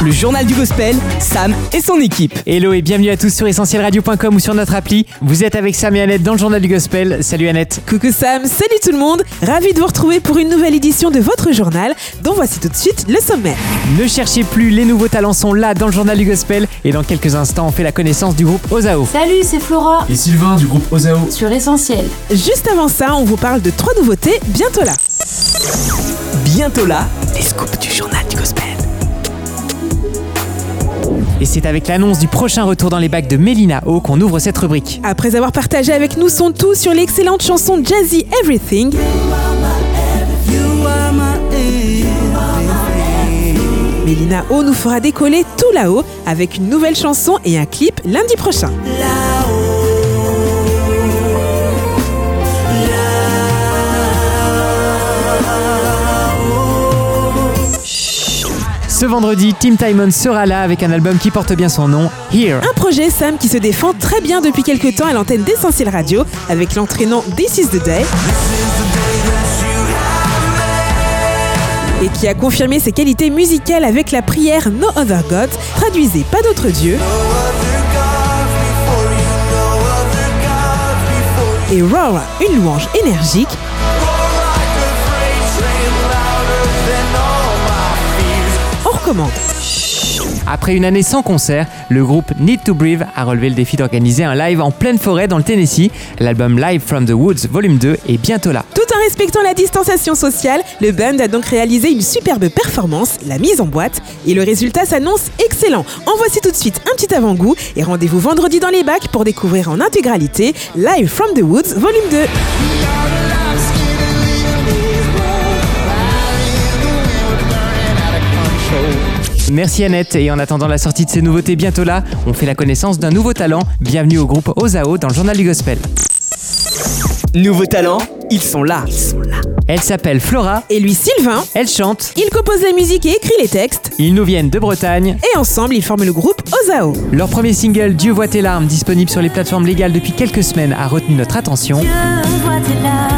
Le journal du gospel, Sam et son équipe. Hello et bienvenue à tous sur essentielradio.com ou sur notre appli. Vous êtes avec Sam et Annette dans le journal du gospel. Salut Annette. Coucou Sam, salut tout le monde. Ravi de vous retrouver pour une nouvelle édition de votre journal, dont voici tout de suite le sommaire. Ne cherchez plus, les nouveaux talents sont là dans le journal du gospel et dans quelques instants on fait la connaissance du groupe Ozao. Salut, c'est Flora et Sylvain du groupe Ozao. sur Essentiel. Juste avant ça, on vous parle de trois nouveautés bientôt là. Bientôt là, les scoops du journal du gospel. Et c'est avec l'annonce du prochain retour dans les bacs de Mélina O qu'on ouvre cette rubrique. Après avoir partagé avec nous son tout sur l'excellente chanson Jazzy Everything, Mélina O nous fera décoller tout là-haut avec une nouvelle chanson et un clip lundi prochain. Ce vendredi, Tim Timon sera là avec un album qui porte bien son nom, Here. Un projet Sam qui se défend très bien depuis quelques temps à l'antenne d'Essentiel Radio avec l'entraînant This is the Day. Et qui a confirmé ses qualités musicales avec la prière No Other God, traduisez pas d'autre Dieu. Et Roar, une louange énergique. Recommande. Après une année sans concert, le groupe Need to Breathe a relevé le défi d'organiser un live en pleine forêt dans le Tennessee. L'album Live from the Woods Volume 2 est bientôt là. Tout en respectant la distanciation sociale, le band a donc réalisé une superbe performance, la mise en boîte, et le résultat s'annonce excellent. En voici tout de suite un petit avant-goût et rendez-vous vendredi dans les bacs pour découvrir en intégralité Live from the Woods Volume 2. Merci Annette et en attendant la sortie de ces nouveautés bientôt là, on fait la connaissance d'un nouveau talent. Bienvenue au groupe Ozao dans le journal du gospel. Nouveaux talents, ils sont là. Elle s'appelle Flora, Et lui Sylvain, elle chante, il compose la musique et écrit les textes, ils nous viennent de Bretagne. et ensemble ils forment le groupe Ozao. Leur premier single Dieu voit tes larmes, disponible sur les plateformes légales depuis quelques semaines, a retenu notre attention. Alors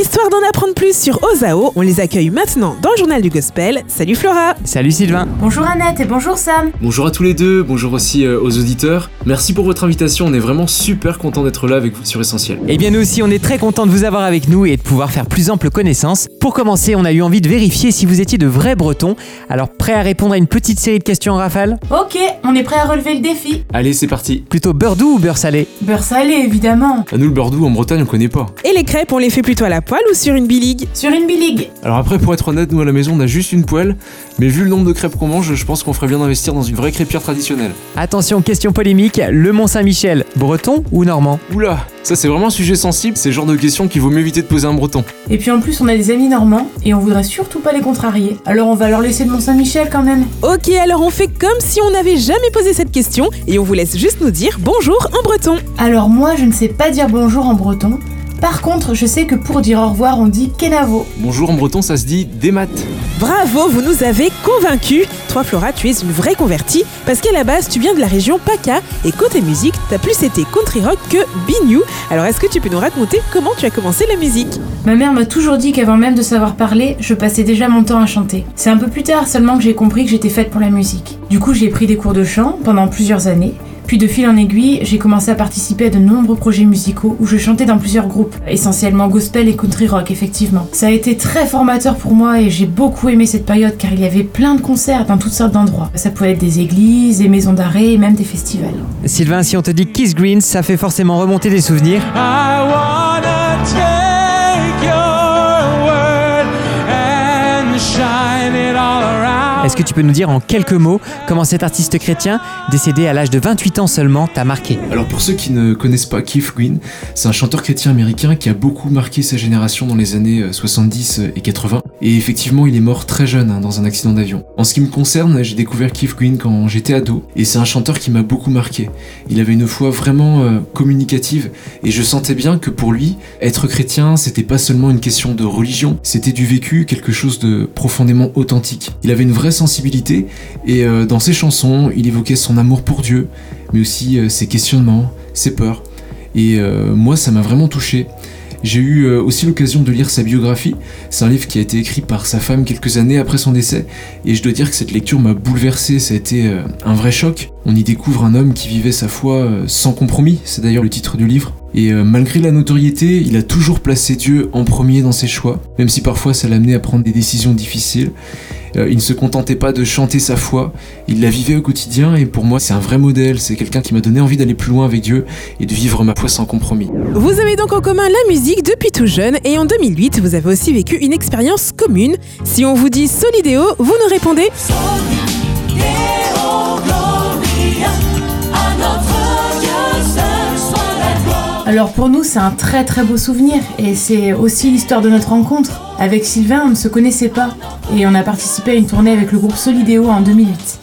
histoire d'en apprendre plus sur Ozao, on les accueille maintenant dans le journal du gospel. Salut Flora Salut Sylvain. Bonjour Annette et bonjour Sam. Bonjour à tous les deux, bonjour aussi euh, aux auditeurs. Merci pour votre invitation, on est vraiment super content d'être là avec vous sur Essentiel. Eh bien nous aussi on est très content de vous avoir avec nous et de pouvoir faire plus ample connaissance. Pour commencer, on a eu envie de vérifier si vous étiez de vrais bretons. Alors prêt à répondre à une petite série de questions en rafale? Ok, on est prêt à relever le défi. Allez, c'est parti. Plutôt beurre doux ou beurre salé? Beurre salé évidemment. À nous le Bordeaux en Bretagne on connaît pas. Et les crêpes, on les fait plutôt à la poêle ou sur une biligue Sur une biligue. Alors après pour être honnête, nous à la maison on a juste une poêle, mais vu le nombre de crêpes qu'on mange, je pense qu'on ferait bien d'investir dans une vraie crêpière traditionnelle. Attention, question polémique, le Mont Saint-Michel, breton ou normand Oula, ça c'est vraiment un sujet sensible, c'est le genre de questions qu'il vaut mieux éviter de poser à un breton. Et puis en plus on a des amis normands et on voudrait surtout pas les contrarier. Alors on va leur laisser le Mont Saint-Michel quand même. Ok, alors on fait comme si on n'avait jamais posé cette question et on vous laisse juste nous dire bonjour en breton. Alors moi je ne sais pas dire bonjour en breton. Par contre je sais que pour dire au revoir on dit kenavo. Bonjour en breton ça se dit des maths. Bravo, vous nous avez convaincus. Toi Flora, tu es une vraie convertie parce qu'à la base tu viens de la région PACA et côté musique, t'as plus été country rock que Bignou. Alors est-ce que tu peux nous raconter comment tu as commencé la musique? Ma mère m'a toujours dit qu'avant même de savoir parler, je passais déjà mon temps à chanter. C'est un peu plus tard seulement que j'ai compris que j'étais faite pour la musique. Du coup, j'ai pris des cours de chant pendant plusieurs années. Puis de fil en aiguille, j'ai commencé à participer à de nombreux projets musicaux où je chantais dans plusieurs groupes, essentiellement gospel et country rock effectivement. Ça a été très formateur pour moi et j'ai beaucoup aimé cette période car il y avait plein de concerts dans toutes sortes d'endroits. Ça pouvait être des églises, des maisons d'arrêt et même des festivals. Sylvain, si on te dit Kiss Green, ça fait forcément remonter des souvenirs. Est-ce que tu peux nous dire en quelques mots comment cet artiste chrétien, décédé à l'âge de 28 ans seulement, t'a marqué? Alors pour ceux qui ne connaissent pas Keith Green, c'est un chanteur chrétien américain qui a beaucoup marqué sa génération dans les années euh, 70 et 80. Et effectivement, il est mort très jeune hein, dans un accident d'avion. En ce qui me concerne, j'ai découvert Keith Green quand j'étais ado, et c'est un chanteur qui m'a beaucoup marqué. Il avait une voix vraiment euh, communicative, et je sentais bien que pour lui, être chrétien, c'était pas seulement une question de religion, c'était du vécu, quelque chose de profondément authentique. Il avait une vraie sensibilité, et euh, dans ses chansons, il évoquait son amour pour Dieu, mais aussi euh, ses questionnements, ses peurs. Et moi, ça m'a vraiment touché. J'ai eu euh, aussi l'occasion de lire sa biographie. C'est un livre qui a été écrit par sa femme quelques années après son décès. Et je dois dire que cette lecture m'a bouleversé. Ça a été euh, un vrai choc. On y découvre un homme qui vivait sa foi euh, sans compromis. C'est d'ailleurs le titre du livre. Et malgré la notoriété, il a toujours placé Dieu en premier dans ses choix, même si parfois ça l'amenait à prendre des décisions difficiles. Euh, il ne se contentait pas de chanter sa foi, il la vivait au quotidien et pour moi c'est un vrai modèle, c'est quelqu'un qui m'a donné envie d'aller plus loin avec Dieu et de vivre ma foi sans compromis. Vous avez donc en commun la musique depuis tout jeune et en 2008 vous avez aussi vécu une expérience commune. Si on vous dit Solidéo, vous nous répondez Alors pour nous, c'est un très très beau souvenir et c'est aussi l'histoire de notre rencontre. Avec Sylvain, on ne se connaissait pas et on a participé à une tournée avec le groupe Solidéo en 2008.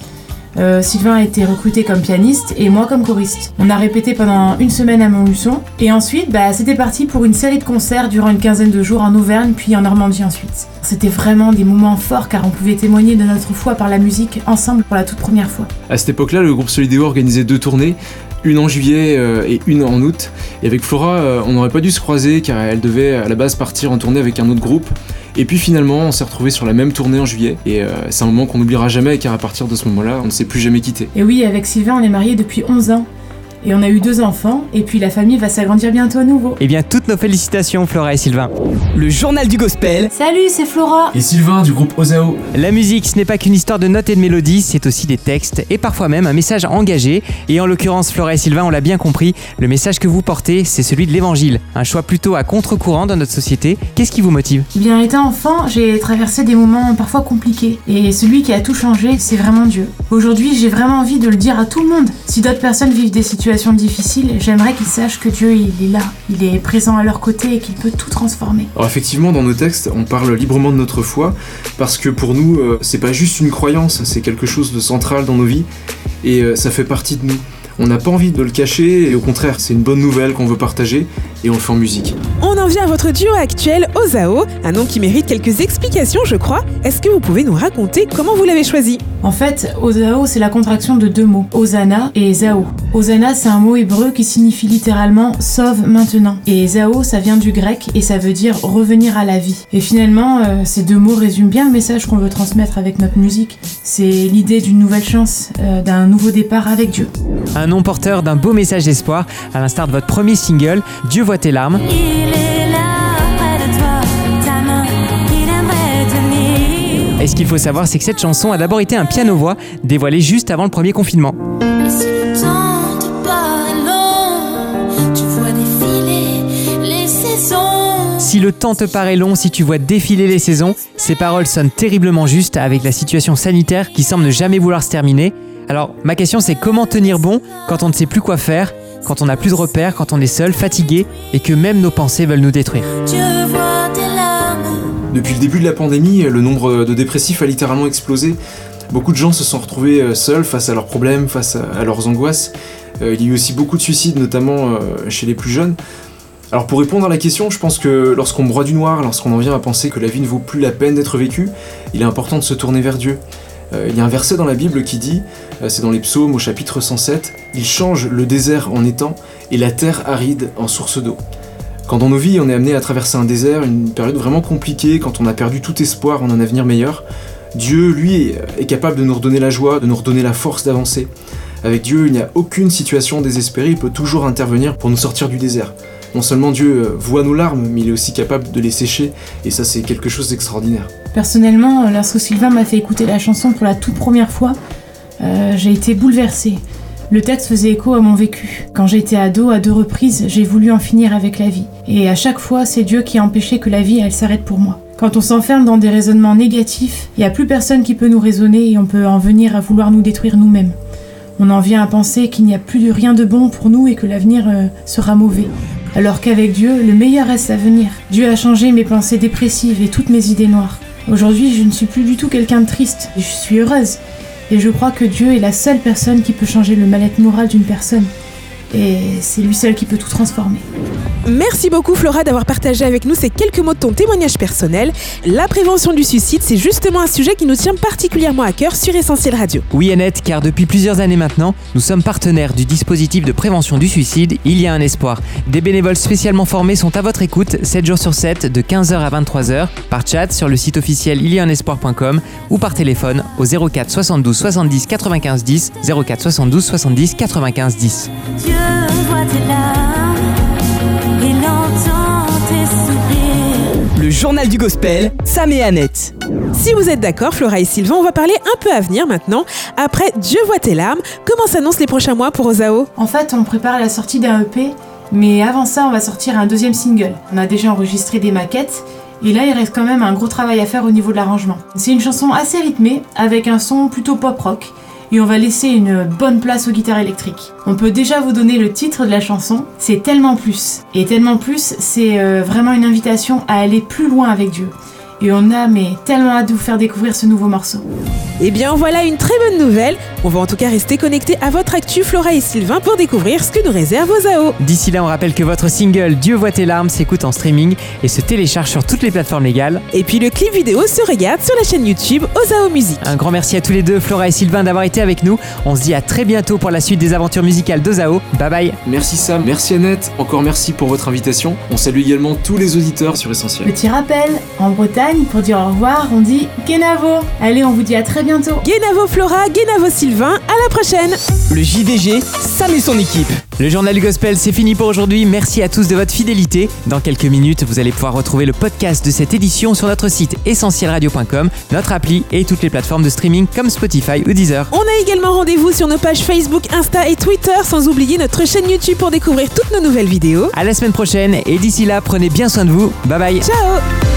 Euh, Sylvain a été recruté comme pianiste et moi comme choriste. On a répété pendant une semaine à Montluçon et ensuite bah, c'était parti pour une série de concerts durant une quinzaine de jours en Auvergne puis en Normandie ensuite. C'était vraiment des moments forts car on pouvait témoigner de notre foi par la musique ensemble pour la toute première fois. À cette époque-là, le groupe Solidéo organisait deux tournées une en juillet euh, et une en août. Et avec Flora, euh, on n'aurait pas dû se croiser car elle devait à la base partir en tournée avec un autre groupe. Et puis finalement, on s'est retrouvés sur la même tournée en juillet. Et euh, c'est un moment qu'on n'oubliera jamais car à partir de ce moment-là, on ne s'est plus jamais quitté. Et oui, avec Sylvain, on est mariés depuis 11 ans. Et on a eu deux enfants, et puis la famille va s'agrandir bientôt à nouveau. Eh bien, toutes nos félicitations, Flora et Sylvain. Le journal du gospel. Salut, c'est Flora. Et Sylvain du groupe Ozao. La musique, ce n'est pas qu'une histoire de notes et de mélodies, c'est aussi des textes et parfois même un message engagé. Et en l'occurrence, Flora et Sylvain, on l'a bien compris, le message que vous portez, c'est celui de l'évangile. Un choix plutôt à contre-courant dans notre société. Qu'est-ce qui vous motive? Eh bien, étant enfant, j'ai traversé des moments parfois compliqués. Et celui qui a tout changé, c'est vraiment Dieu. Aujourd'hui, j'ai vraiment envie de le dire à tout le monde. Si d'autres personnes vivent des situations difficiles, j'aimerais qu'ils sachent que Dieu, il est là, il est présent à leur côté et qu'il peut tout transformer. Alors effectivement, dans nos textes, on parle librement de notre foi, parce que pour nous, euh, c'est pas juste une croyance, c'est quelque chose de central dans nos vies, et euh, ça fait partie de nous. On n'a pas envie de le cacher et au contraire, c'est une bonne nouvelle qu'on veut partager et on le fait en musique. On en vient à votre duo actuel, Ozao, un nom qui mérite quelques explications, je crois. Est-ce que vous pouvez nous raconter comment vous l'avez choisi? En fait, Ozao, c'est la contraction de deux mots, Ozana et Zao. Ozana, c'est un mot hébreu qui signifie littéralement sauve maintenant. Et Zao, ça vient du grec et ça veut dire revenir à la vie. Et finalement, euh, ces deux mots résument bien le message qu'on veut transmettre avec notre musique. C'est l'idée d'une nouvelle chance, euh, d'un nouveau départ avec Dieu un nom porteur d'un beau message d'espoir, à l'instar de votre premier single, Dieu voit tes larmes. Et ce qu'il faut savoir, c'est que cette chanson a d'abord été un piano-voix dévoilé juste avant le premier confinement. Si le temps te paraît long, si tu vois défiler les saisons, ces paroles sonnent terriblement justes avec la situation sanitaire qui semble ne jamais vouloir se terminer. Alors, ma question c'est comment tenir bon quand on ne sait plus quoi faire, quand on n'a plus de repères, quand on est seul, fatigué et que même nos pensées veulent nous détruire Depuis le début de la pandémie, le nombre de dépressifs a littéralement explosé. Beaucoup de gens se sont retrouvés euh, seuls face à leurs problèmes, face à leurs angoisses. Euh, il y a eu aussi beaucoup de suicides, notamment euh, chez les plus jeunes. Alors pour répondre à la question, je pense que lorsqu'on broie du noir, lorsqu'on en vient à penser que la vie ne vaut plus la peine d'être vécue, il est important de se tourner vers Dieu. Euh, il y a un verset dans la Bible qui dit, euh, c'est dans les psaumes au chapitre 107, Il change le désert en étang et la terre aride en source d'eau. Quand dans nos vies on est amené à traverser un désert, une période vraiment compliquée, quand on a perdu tout espoir en un avenir meilleur, Dieu, lui, est capable de nous redonner la joie, de nous redonner la force d'avancer. Avec Dieu, il n'y a aucune situation désespérée, il peut toujours intervenir pour nous sortir du désert. Non seulement Dieu euh, voit nos larmes, mais il est aussi capable de les sécher, et ça c'est quelque chose d'extraordinaire. Personnellement, lorsque Sylvain m'a fait écouter la chanson pour la toute première fois, euh, j'ai été bouleversée. Le texte faisait écho à mon vécu. Quand j'étais ado, à deux reprises, j'ai voulu en finir avec la vie. Et à chaque fois, c'est Dieu qui a empêché que la vie, elle s'arrête pour moi. Quand on s'enferme dans des raisonnements négatifs, il n'y a plus personne qui peut nous raisonner et on peut en venir à vouloir nous détruire nous-mêmes. On en vient à penser qu'il n'y a plus de rien de bon pour nous et que l'avenir euh, sera mauvais. Alors qu'avec Dieu, le meilleur reste à venir. Dieu a changé mes pensées dépressives et toutes mes idées noires. Aujourd'hui, je ne suis plus du tout quelqu'un de triste, je suis heureuse. Et je crois que Dieu est la seule personne qui peut changer le mal-être moral d'une personne. Et c'est lui seul qui peut tout transformer. Merci beaucoup Flora d'avoir partagé avec nous ces quelques mots de ton témoignage personnel. La prévention du suicide, c'est justement un sujet qui nous tient particulièrement à cœur sur Essentiel Radio. Oui Annette, car depuis plusieurs années maintenant, nous sommes partenaires du dispositif de prévention du suicide Il y a un espoir. Des bénévoles spécialement formés sont à votre écoute 7 jours sur 7 de 15h à 23h par chat sur le site officiel il y a un espoir.com ou par téléphone au 04 72 70 95 10 04 72 70 95 10. Le journal du gospel, Sam et Annette. Si vous êtes d'accord, Flora et Sylvain, on va parler un peu à venir maintenant. Après Dieu voit tes larmes, comment s'annoncent les prochains mois pour Osao? En fait, on prépare la sortie d'un EP, mais avant ça, on va sortir un deuxième single. On a déjà enregistré des maquettes, et là, il reste quand même un gros travail à faire au niveau de l'arrangement. C'est une chanson assez rythmée, avec un son plutôt pop-rock, et on va laisser une bonne place aux guitares électriques. On peut déjà vous donner le titre de la chanson, c'est Tellement Plus. Et Tellement Plus, c'est euh, vraiment une invitation à aller plus loin avec Dieu. Et on a mais tellement hâte de vous faire découvrir ce nouveau morceau. Eh bien voilà une très bonne nouvelle. On va en tout cas rester connecté à votre actu Flora et Sylvain pour découvrir ce que nous réserve Osao. D'ici là, on rappelle que votre single Dieu voit tes larmes s'écoute en streaming et se télécharge sur toutes les plateformes légales. Et puis le clip vidéo se regarde sur la chaîne YouTube Osao Music. Un grand merci à tous les deux, Flora et Sylvain, d'avoir été avec nous. On se dit à très bientôt pour la suite des aventures musicales d'Ozao. Bye bye. Merci Sam, merci Annette, encore merci pour votre invitation. On salue également tous les auditeurs sur Essentiel. Petit rappel, en Bretagne, pour dire au revoir, on dit Genavo. Allez, on vous dit à très bientôt. Genavo Flora, Genavo Sylvain, à la prochaine Le JDG, Sam et son équipe. Le journal gospel, c'est fini pour aujourd'hui. Merci à tous de votre fidélité. Dans quelques minutes, vous allez pouvoir retrouver le podcast de cette édition sur notre site essentielradio.com, notre appli et toutes les plateformes de streaming comme Spotify ou Deezer. On a également rendez-vous sur nos pages Facebook, Insta et Twitter, sans oublier notre chaîne YouTube pour découvrir toutes nos nouvelles vidéos. À la semaine prochaine et d'ici là, prenez bien soin de vous. Bye bye. Ciao